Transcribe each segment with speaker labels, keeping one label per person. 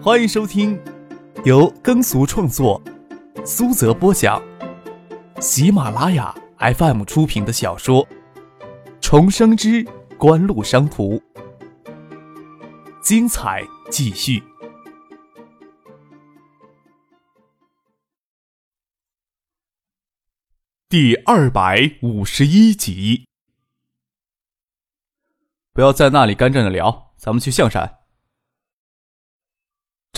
Speaker 1: 欢迎收听由耕俗创作、苏泽播讲、喜马拉雅 FM 出品的小说《重生之官路商途》，精彩继续，第二百五十一集。不要在那里干站着聊，咱们去象山。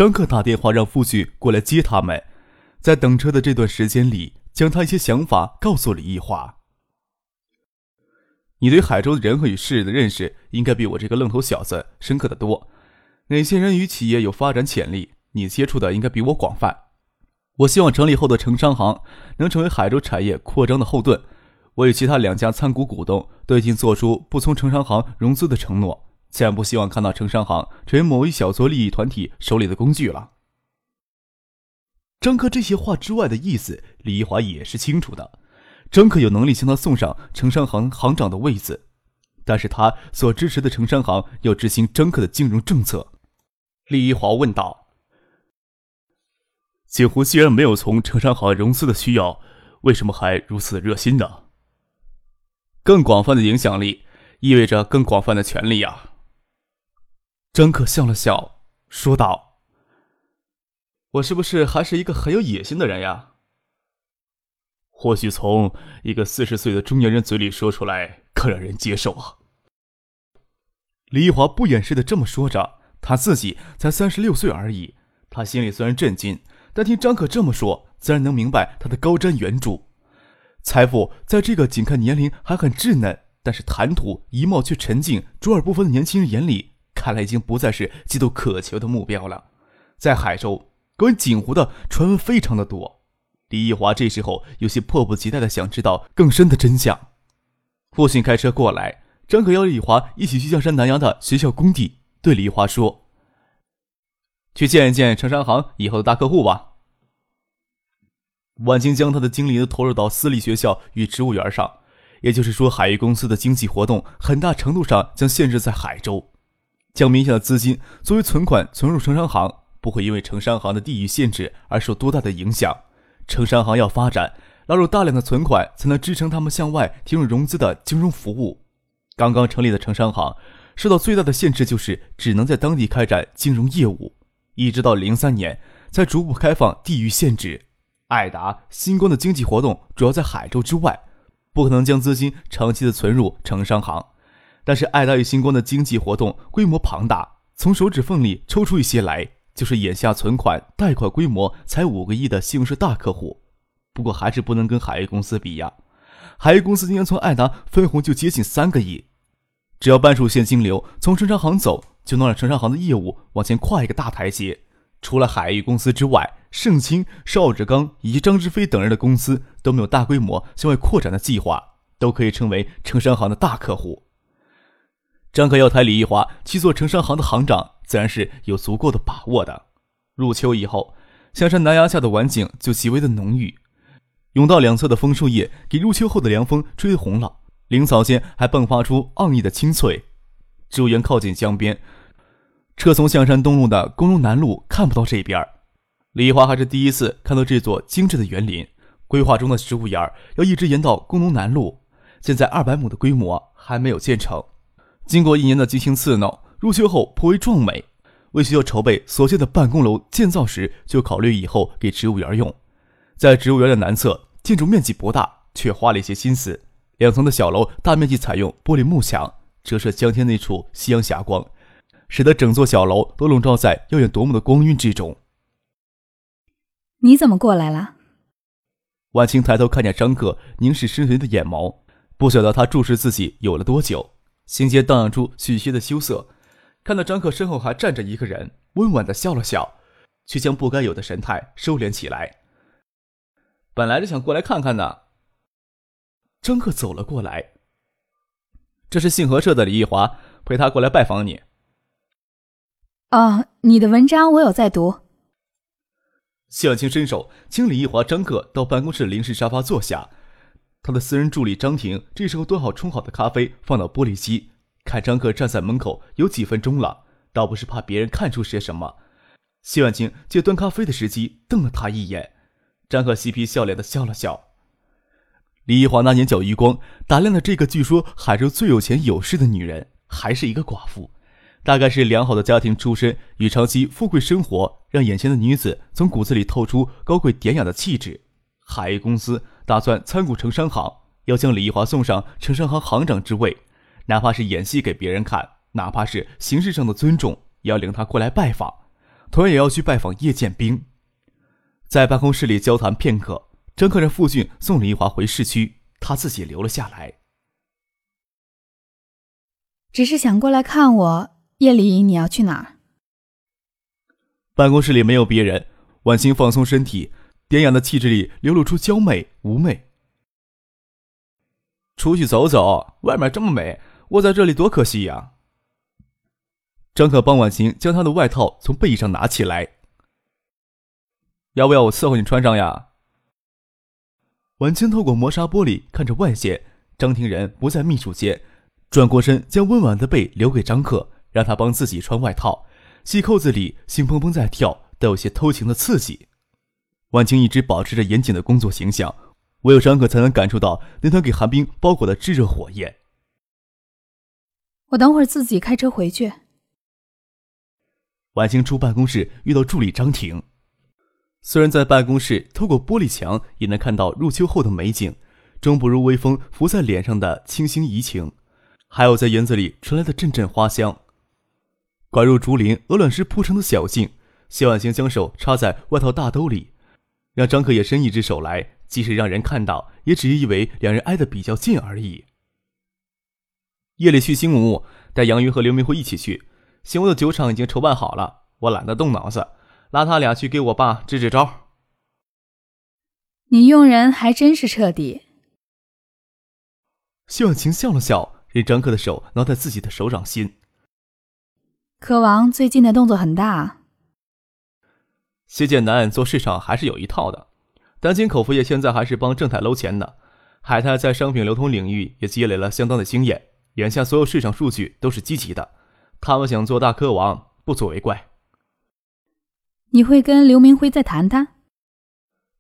Speaker 1: 张克打电话让父亲过来接他们，在等车的这段时间里，将他一些想法告诉李易华。你对海州的人和与事的认识，应该比我这个愣头小子深刻的多。哪些人与企业有发展潜力，你接触的应该比我广泛。我希望成立后的城商行能成为海州产业扩张的后盾。我与其他两家参股股东都已经做出不从城商行融资的承诺。自然不希望看到城商行成为某一小撮利益团体手里的工具了。张克这些话之外的意思，李一华也是清楚的。张克有能力将他送上城商行行长的位子，但是他所支持的城商行要执行张克的金融政策。李一华问道：“锦湖既然没有从城商行融资的需要，为什么还如此热心呢？”更广泛的影响力，意味着更广泛的权利呀。张可笑了笑，说道：“我是不是还是一个很有野心的人呀？或许从一个四十岁的中年人嘴里说出来更让人接受啊。”李华不掩饰的这么说着，他自己才三十六岁而已。他心里虽然震惊，但听张可这么说，自然能明白他的高瞻远瞩。财富在这个仅看年龄还很稚嫩，但是谈吐仪貌却沉静、卓尔不凡的年轻人眼里。看来已经不再是极度渴求的目标了。在海州，关于锦湖的传闻非常的多。李义华这时候有些迫不及待的想知道更深的真相。父亲开车过来，张可邀李华一起去象山南阳的学校工地，对李华说：“去见一见城商行以后的大客户吧。”晚清将他的精力都投入到私立学校与植物园上，也就是说，海域公司的经济活动很大程度上将限制在海州。将名下的资金作为存款存入城商行，不会因为城商行的地域限制而受多大的影响。城商行要发展，拉入大量的存款，才能支撑他们向外提供融资的金融服务。刚刚成立的城商行，受到最大的限制就是只能在当地开展金融业务，一直到零三年才逐步开放地域限制。艾达、星光的经济活动主要在海州之外，不可能将资金长期的存入城商行。但是爱达与星光的经济活动规模庞大，从手指缝里抽出一些来，就是眼下存款贷款规模才五个亿的信用社大客户。不过还是不能跟海域公司比呀，海域公司今年从爱达分红就接近三个亿，只要半数现金流从城商行走，就能让城商行的业务往前跨一个大台阶。除了海域公司之外，盛清、邵志刚以及张志飞等人的公司都没有大规模向外扩展的计划，都可以成为城商行的大客户。张克要抬李一华去做城商行的行长，自然是有足够的把握的。入秋以后，象山南崖下的晚景就极为的浓郁，甬道两侧的枫树叶给入秋后的凉风吹红了，林草间还迸发出盎异的青翠。植物园靠近江边，车从象山东路的工农南路看不到这边。李华还是第一次看到这座精致的园林。规划中的植物园要一直延到工农南路，现在二百亩的规模还没有建成。经过一年的激情刺挠，入秋后颇为壮美。为学校筹备所建的办公楼建造时，就考虑以后给植物园用。在植物园的南侧，建筑面积不大，却花了一些心思。两层的小楼大面积采用玻璃幕墙，折射江天那处夕阳霞光，使得整座小楼都笼罩在耀眼夺目的光晕之中。
Speaker 2: 你怎么过来了？
Speaker 1: 晚清抬头看见张克凝视深邃的眼眸，不晓得他注视自己有了多久。心间荡漾出许些的羞涩，看到张克身后还站着一个人，温婉的笑了笑，却将不该有的神态收敛起来。本来是想过来看看的。张克走了过来，这是信和社的李义华陪他过来拜访你。
Speaker 2: 哦，你的文章我有在读。
Speaker 1: 谢婉清伸手请李义华、张克到办公室临时沙发坐下。他的私人助理张婷这时候端好冲好的咖啡，放到玻璃机，看张克站在门口有几分钟了，倒不是怕别人看出些什么，谢婉清借端咖啡的时机瞪了他一眼，张克嬉皮笑脸的笑了笑。李一华那眼角余光打量了这个据说海州最有钱有势的女人，还是一个寡妇，大概是良好的家庭出身与长期富贵生活，让眼前的女子从骨子里透出高贵典雅的气质。海域公司打算参股城商行，要将李一华送上城商行行长之位，哪怕是演戏给别人看，哪怕是形式上的尊重，也要领他过来拜访。同样也要去拜访叶剑兵，在办公室里交谈片刻。张克让傅俊送李一华回市区，他自己留了下来。
Speaker 2: 只是想过来看我。夜里你要去哪儿？
Speaker 1: 办公室里没有别人，婉清放松身体，典雅的气质里流露出娇媚妩媚。出去走走，外面这么美，窝在这里多可惜呀。张可帮婉晴将她的外套从背上拿起来，要不要我伺候你穿上呀？婉清透过磨砂玻璃看着外界，张庭仁不在秘书间，转过身将温婉的背留给张克，让他帮自己穿外套，细扣子里心砰砰在跳，都有些偷情的刺激。婉清一直保持着严谨的工作形象，唯有张可才能感受到那团给寒冰包裹的炙热火焰。
Speaker 2: 我等会儿自己开车回去。
Speaker 1: 晚清出办公室，遇到助理张婷。虽然在办公室透过玻璃墙也能看到入秋后的美景，终不如微风拂在脸上的清新怡情，还有在园子里传来的阵阵花香。拐入竹林鹅卵石铺成的小径，谢婉清将手插在外套大兜里，让张克也伸一只手来，即使让人看到，也只以为两人挨得比较近而已。夜里去新屋，带杨云和刘明辉一起去。新屋的酒厂已经筹办好了，我懒得动脑子，拉他俩去给我爸支支招。
Speaker 2: 你用人还真是彻底。
Speaker 1: 谢婉晴笑了笑，任张克的手挠在自己的手掌心。
Speaker 2: 柯王最近的动作很大。
Speaker 1: 谢剑南做市场还是有一套的，丹青口服液现在还是帮正泰搂钱呢。海泰在商品流通领域也积累了相当的经验，眼下所有市场数据都是积极的。他们想做大科王，不足为怪。
Speaker 2: 你会跟刘明辉再谈谈？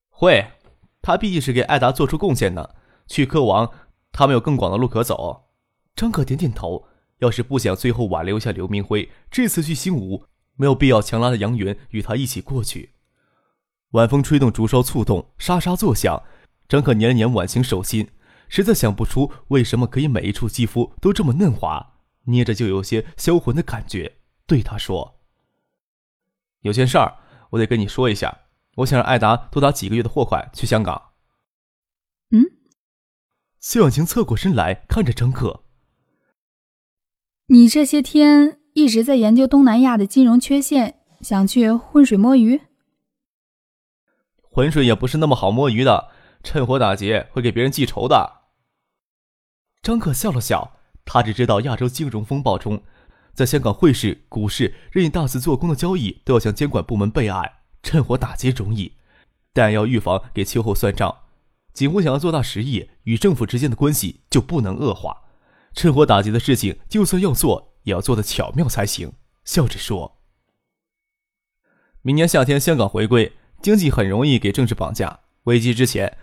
Speaker 1: 会，他毕竟是给艾达做出贡献的。去科王，他们有更广的路可走。张可点点头。要是不想最后挽留下刘明辉，这次去新吴没有必要强拉着杨云与他一起过去。晚风吹动竹梢，触动沙沙作响。张可捻了捻婉晴手心，实在想不出为什么可以每一处肌肤都这么嫩滑。捏着就有些销魂的感觉，对他说：“有件事儿，我得跟你说一下。我想让艾达多打几个月的货款去香港。”
Speaker 2: 嗯。
Speaker 1: 谢婉晴侧过身来看着张可：“
Speaker 2: 你这些天一直在研究东南亚的金融缺陷，想去浑水摸鱼？
Speaker 1: 浑水也不是那么好摸鱼的，趁火打劫会给别人记仇的。”张可笑了笑。他只知道亚洲金融风暴中，在香港汇市、股市任意大肆做空的交易都要向监管部门备案，趁火打劫容易，但要预防给秋后算账。景湖想要做大实业，与政府之间的关系就不能恶化。趁火打劫的事情，就算要做，也要做得巧妙才行。笑着说：“明年夏天香港回归，经济很容易给政治绑架。危机之前，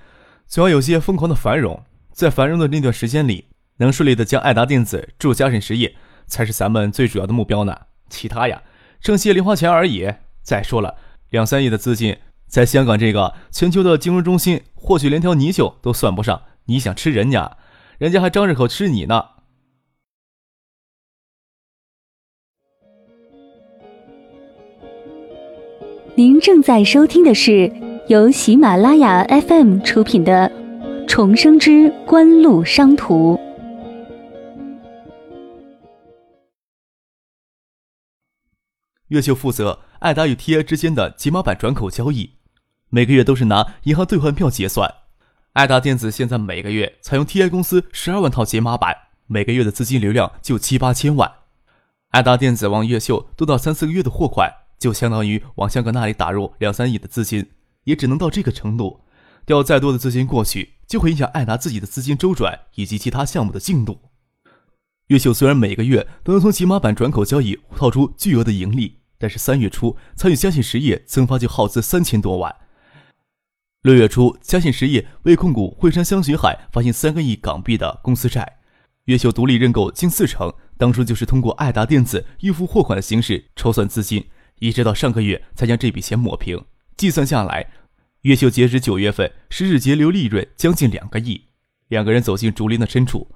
Speaker 1: 总要有些疯狂的繁荣。在繁荣的那段时间里。”能顺利的将爱达电子注入嘉实业，才是咱们最主要的目标呢。其他呀，剩些零花钱而已。再说了，两三亿的资金，在香港这个全球的金融中心，或许连条泥鳅都算不上。你想吃人家，人家还张着口吃你呢。
Speaker 3: 您正在收听的是由喜马拉雅 FM 出品的《重生之官路商途》。
Speaker 1: 越秀负责爱达与 TA 之间的解码版转口交易，每个月都是拿银行兑换票结算。爱达电子现在每个月采用 TA 公司十二万套解码版，每个月的资金流量就七八千万。爱达电子往越秀多到三四个月的货款，就相当于往香港那里打入两三亿的资金，也只能到这个程度。调再多的资金过去，就会影响爱达自己的资金周转以及其他项目的进度。越秀虽然每个月都能从解码版转口交易套出巨额的盈利，但是三月初参与嘉信实业增发就耗资三千多万。六月初，嘉信实业为控股惠山香雪海发行三个亿港币的公司债，越秀独立认购近四成。当初就是通过爱达电子预付货款的形式筹算资金，一直到上个月才将这笔钱抹平。计算下来，月秀截止九月份十日节流利润将近两个亿。两个人走进竹林的深处，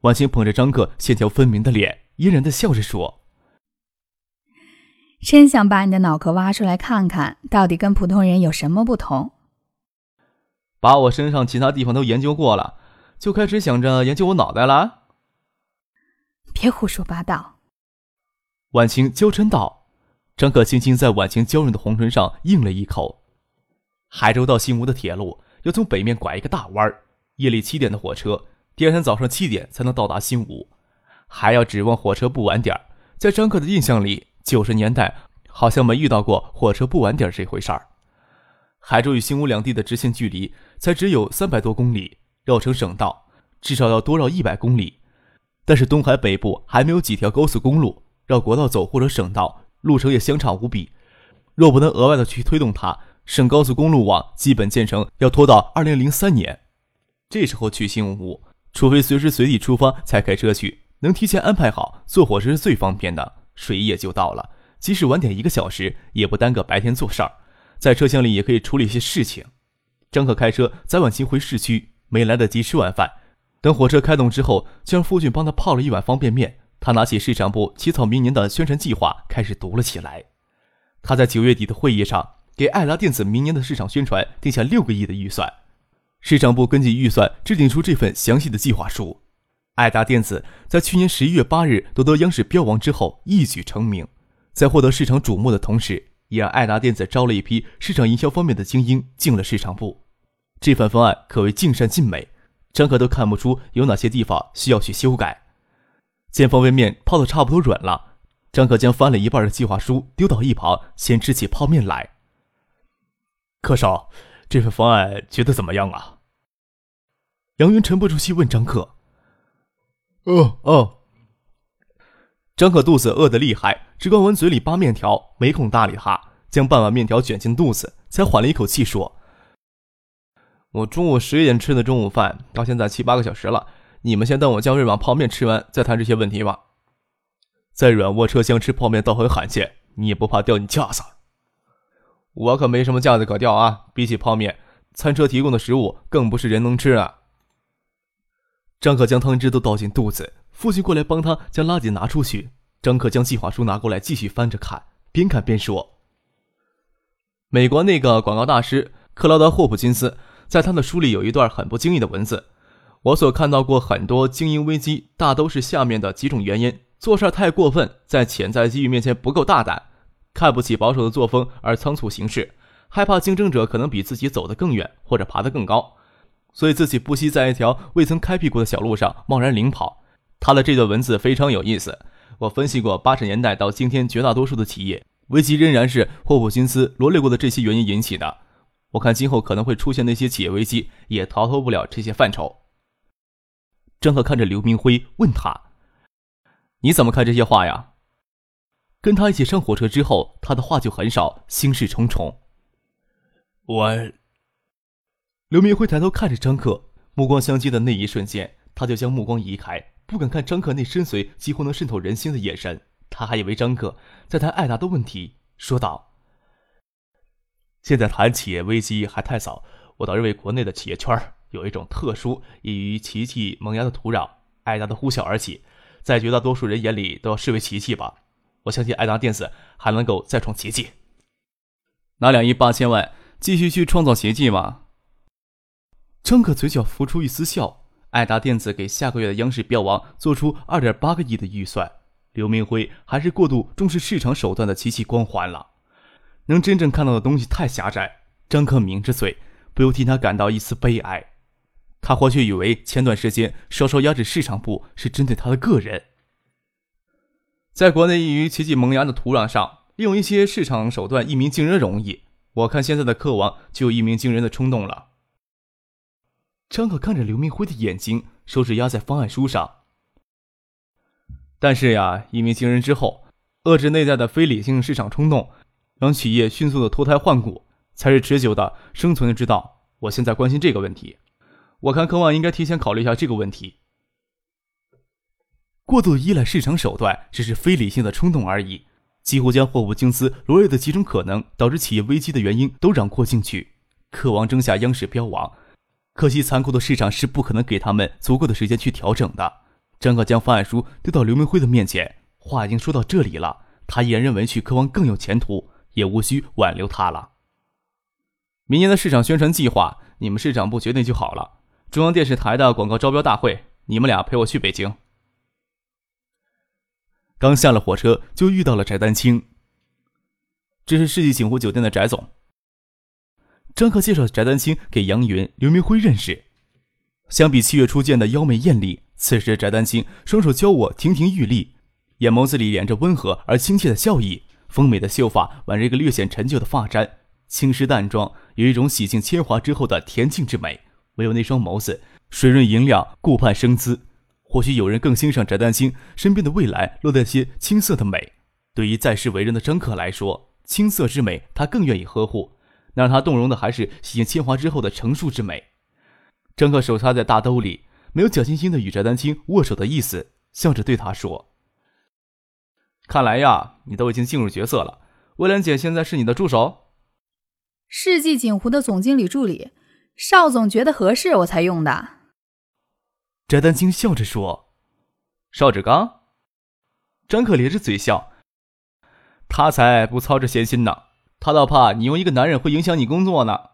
Speaker 1: 婉清捧着张克线条分明的脸，嫣然的笑着说。
Speaker 2: 真想把你的脑壳挖出来看看，到底跟普通人有什么不同？
Speaker 1: 把我身上其他地方都研究过了，就开始想着研究我脑袋了？
Speaker 2: 别胡说八道！
Speaker 1: 婉清娇嗔道。张可轻轻在婉晴娇润的红唇上应了一口。海州到新吴的铁路要从北面拐一个大弯儿，夜里七点的火车，第二天早上七点才能到达新吴，还要指望火车不晚点儿。在张可的印象里。九十年代好像没遇到过火车不晚点这回事儿。海州与新吴两地的直线距离才只有三百多公里，绕成省道至少要多绕一百公里。但是东海北部还没有几条高速公路，绕国道走或者省道路程也相差无比。若不能额外的去推动它，省高速公路网基本建成要拖到二零零三年。这时候去新屋，除非随时随地出发才开车去，能提前安排好，坐火车是最方便的。水夜就到了，即使晚点一个小时，也不耽搁白天做事儿，在车厢里也可以处理一些事情。张可开车载婉晴回市区，没来得及吃晚饭。等火车开动之后，就让夫君帮他泡了一碗方便面。他拿起市场部起草明年的宣传计划，开始读了起来。他在九月底的会议上，给爱达电子明年的市场宣传定下六个亿的预算。市场部根据预算制定出这份详细的计划书。爱达电子在去年十一月八日夺得央视标王之后一举成名，在获得市场瞩目的同时，也让爱达电子招了一批市场营销方面的精英进了市场部。这份方案可谓尽善尽美，张可都看不出有哪些地方需要去修改。见方便面泡的差不多软了，张可将翻了一半的计划书丢到一旁，先吃起泡面来。柯少，这份方案觉得怎么样啊？杨云沉不住气问张克。
Speaker 4: 哦哦，
Speaker 1: 张可肚子饿得厉害，只管往嘴里扒面条，没空搭理他。将半碗面条卷进肚子，才缓了一口气说：“我中午十一点吃的中午饭，到现在七八个小时了。你们先等我将这碗泡面吃完，再谈这些问题吧。在软卧车厢吃泡面倒很罕见，你也不怕掉你架子？我可没什么架子可掉啊！比起泡面，餐车提供的食物更不是人能吃啊。”张可将汤汁都倒进肚子，父亲过来帮他将垃圾拿出去。张可将计划书拿过来，继续翻着看，边看边说：“美国那个广告大师克劳德·霍普金斯，在他的书里有一段很不经意的文字。我所看到过很多经营危机，大都是下面的几种原因：做事太过分，在潜在机遇面前不够大胆，看不起保守的作风而仓促行事，害怕竞争者可能比自己走得更远或者爬得更高。”所以自己不惜在一条未曾开辟过的小路上贸然领跑。他的这段文字非常有意思。我分析过八十年代到今天绝大多数的企业危机仍然是霍普金斯罗列过的这些原因引起的。我看今后可能会出现那些企业危机也逃脱不了这些范畴。张克看着刘明辉问他：“你怎么看这些话呀？”跟他一起上火车之后，他的话就很少，心事重重。
Speaker 4: 我。
Speaker 1: 刘明辉抬头看着张克，目光相接的那一瞬间，他就将目光移开，不敢看张克那深邃、几乎能渗透人心的眼神。他还以为张克在谈艾达的问题，说道：“现在谈企业危机还太早，我倒认为国内的企业圈有一种特殊异于奇迹萌芽的土壤，艾达的呼啸而起，在绝大多数人眼里都要视为奇迹吧。我相信艾达电子还能够再创奇迹，拿两亿八千万继续去创造奇迹吗？”张可嘴角浮出一丝笑。爱达电子给下个月的央视标王做出二点八个亿的预算，刘明辉还是过度重视市场手段的奇迹光环了。能真正看到的东西太狭窄。张克抿着嘴，不由替他感到一丝悲哀。他或许以为前段时间稍稍压制市场部是针对他的个人。在国内易于奇迹萌芽的土壤上，利用一些市场手段一鸣惊人容易。我看现在的客王就有一鸣惊人的冲动了。张可看着刘明辉的眼睛，手指压在方案书上。但是呀，一鸣惊人之后，遏制内在的非理性市场冲动，让企业迅速的脱胎换骨，才是持久的生存之道。我现在关心这个问题，我看科望应该提前考虑一下这个问题。过度依赖市场手段，只是非理性的冲动而已，几乎将祸不经思罗列的几种可能导致企业危机的原因都囊括进去。科王争下央视标王，可惜残酷的市场是不可能给他们足够的时间去调整的。张可将方案书丢到刘明辉的面前，话已经说到这里了，他依然认为去科王更有前途，也无需挽留他了。明年的市场宣传计划，你们市场部决定就好了。中央电视台的广告招标大会，你们俩陪我去北京。刚下了火车，就遇到了翟丹青。这是世纪锦湖酒店的翟总。张克介绍翟丹青给杨云、刘明辉认识。相比七月初见的妖媚艳丽，此时翟丹青双手交握，亭亭玉立，眼眸子里掩着温和而亲切的笑意，丰美的秀发挽着一个略显陈旧的发簪，轻施淡妆，有一种洗尽铅华之后的恬静之美。唯有那双眸子，水润莹亮，顾盼生姿。或许有人更欣赏翟丹青身边的未来落在些青涩的美。对于在世为人的张克来说，青涩之美他更愿意呵护。那让他动容的还是洗尽铅华之后的成熟之美。张克手插在大兜里，没有假惺惺的与翟丹青握手的意思，笑着对他说：“看来呀，你都已经进入角色了。魏兰姐现在是你的助手，
Speaker 2: 世纪锦湖的总经理助理。邵总觉得合适，我才用的。”
Speaker 1: 翟丹青笑着说：“邵志刚。”张可咧着嘴笑：“他才不操这闲心呢，他倒怕你用一个男人会影响你工作呢。”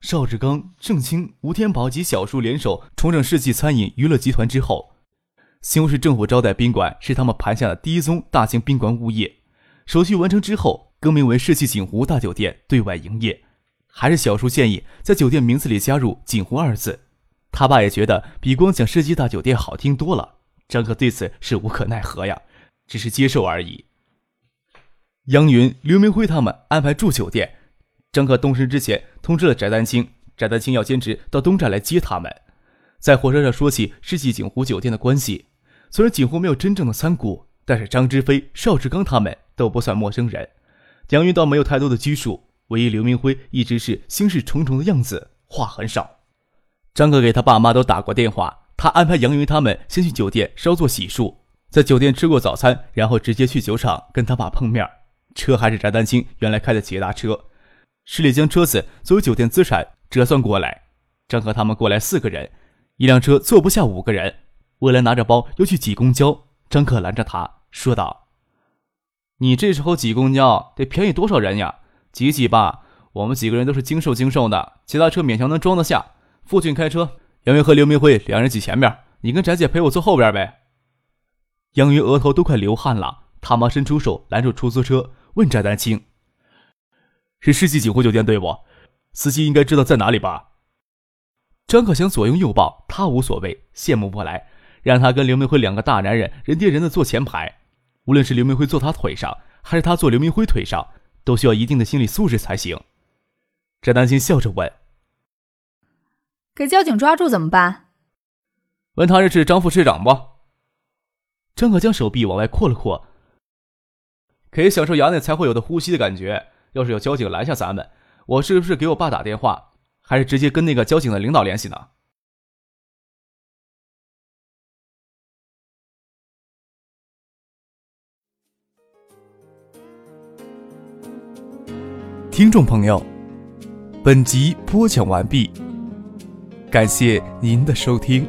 Speaker 1: 邵志刚、郑清、吴天宝及小树联手重整世纪餐饮娱乐集团之后，西红柿政府招待宾馆是他们盘下的第一宗大型宾馆物业。手续完成之后，更名为世纪锦湖大酒店对外营业。还是小叔建议在酒店名字里加入“锦湖”二字。他爸也觉得比光讲世纪大酒店好听多了，张可对此是无可奈何呀，只是接受而已。杨云、刘明辉他们安排住酒店，张可动身之前通知了翟丹青，翟丹青要坚持到东站来接他们。在火车上说起世纪锦湖酒店的关系，虽然锦湖没有真正的参股，但是张之飞、邵志刚他们都不算陌生人。杨云倒没有太多的拘束，唯一刘明辉一直是心事重重的样子，话很少。张可给他爸妈都打过电话，他安排杨云他们先去酒店稍作洗漱，在酒店吃过早餐，然后直接去酒厂跟他爸碰面。车还是翟丹青原来开的捷达车，市里将车子作为酒店资产折算过来。张可他们过来四个人，一辆车坐不下五个人。未来拿着包要去挤公交，张可拦着他说道：“你这时候挤公交得便宜多少人呀？挤挤吧，我们几个人都是精瘦精瘦的，其他车勉强能装得下。”父亲开车，杨云和刘明辉两人挤前面，你跟翟姐陪我坐后边呗。杨云额头都快流汗了，他妈伸出手拦住出租车，问翟丹青：“是世纪锦湖酒店对不？司机应该知道在哪里吧？”张可想左拥右抱，他无所谓，羡慕不来，让他跟刘明辉两个大男人人贴人的坐前排，无论是刘明辉坐他腿上，还是他坐刘明辉腿上，都需要一定的心理素质才行。翟丹青笑着问。
Speaker 2: 给交警抓住怎么办？
Speaker 1: 问他认识张副市长不？张可将手臂往外扩了扩，可以享受衙内才会有的呼吸的感觉。要是有交警拦下咱们，我是不是给我爸打电话，还是直接跟那个交警的领导联系呢？听众朋友，本集播讲完毕。感谢您的收听。